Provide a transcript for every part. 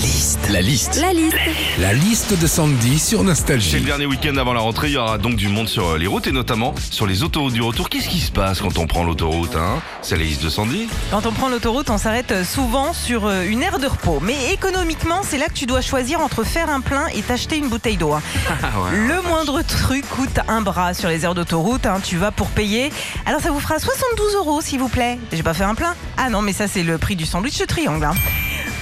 liste. La liste. La liste. La liste de Sandy sur C'est le Nostalgie. dernier week-end avant la rentrée, il y aura donc du monde sur euh, les routes et notamment sur les autoroutes du retour. Qu'est-ce qui se passe quand on prend l'autoroute hein? C'est la liste de Sandy Quand on prend l'autoroute, on s'arrête souvent sur euh, une aire de repos. Mais économiquement, c'est là que tu dois choisir entre faire un plein et t'acheter une bouteille d'eau. hein. Le moindre truc coûte un bras sur les aires d'autoroute. hein. Tu vas pour payer. Alors ça vous fera 72 euros, s'il vous plaît. J'ai pas fait un plein Ah non, mais ça c'est le prix du sandwich de triangle.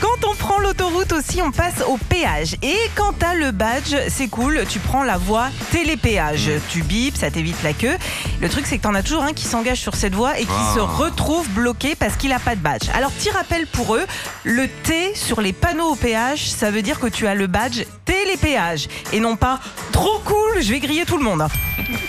Hein. Quand on prend l'autoroute aussi, on passe au péage. Et quand t'as le badge, c'est cool, tu prends la voie télépéage. Tu bipes, ça t'évite la queue. Le truc, c'est que t'en as toujours un qui s'engage sur cette voie et qui Ah. se retrouve bloqué parce qu'il a pas de badge. Alors, petit rappel pour eux, le T sur les panneaux au péage, ça veut dire que tu as le badge télépéage et non pas trop cool, je vais griller tout le monde.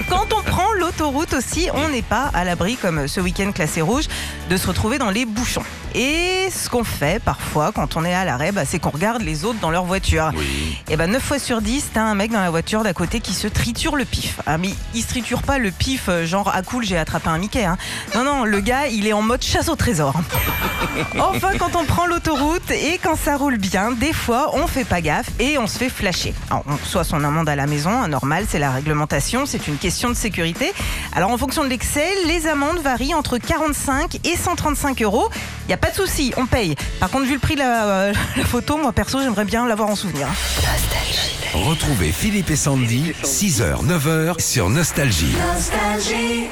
Quand on prend l'autoroute aussi, on n'est pas à l'abri, comme ce week-end classé rouge, de se retrouver dans les bouchons. Et ce qu'on fait parfois quand on est à l'arrêt, bah, c'est qu'on regarde les autres dans leur voiture. Oui. Et ben 9 fois sur 10, t'as un mec dans la voiture d'à côté qui se triture le pif. Ah mais il se triture pas le pif euh, genre ah cool j'ai attrapé un Mickey. hein. Non non, le gars il est en mode chasse au trésor. Enfin quand on prend l'autoroute et quand ça roule bien, des fois on fait pas gaffe et on se fait flasher. Alors, on reçoit son amende à la maison, hein, normal c'est la réglementation, c'est une question de sécurité. Alors en fonction de l'excès, les amendes varient entre 45 et 135 euros. Il y a pas de souci, on paye. Par contre vu le prix de la, euh, la photo, moi perso j'aimerais bien l'avoir en souvenir. Retrouvez Philippe et Sandy, 6h, 9h sur Nostalgie. Nostalgie.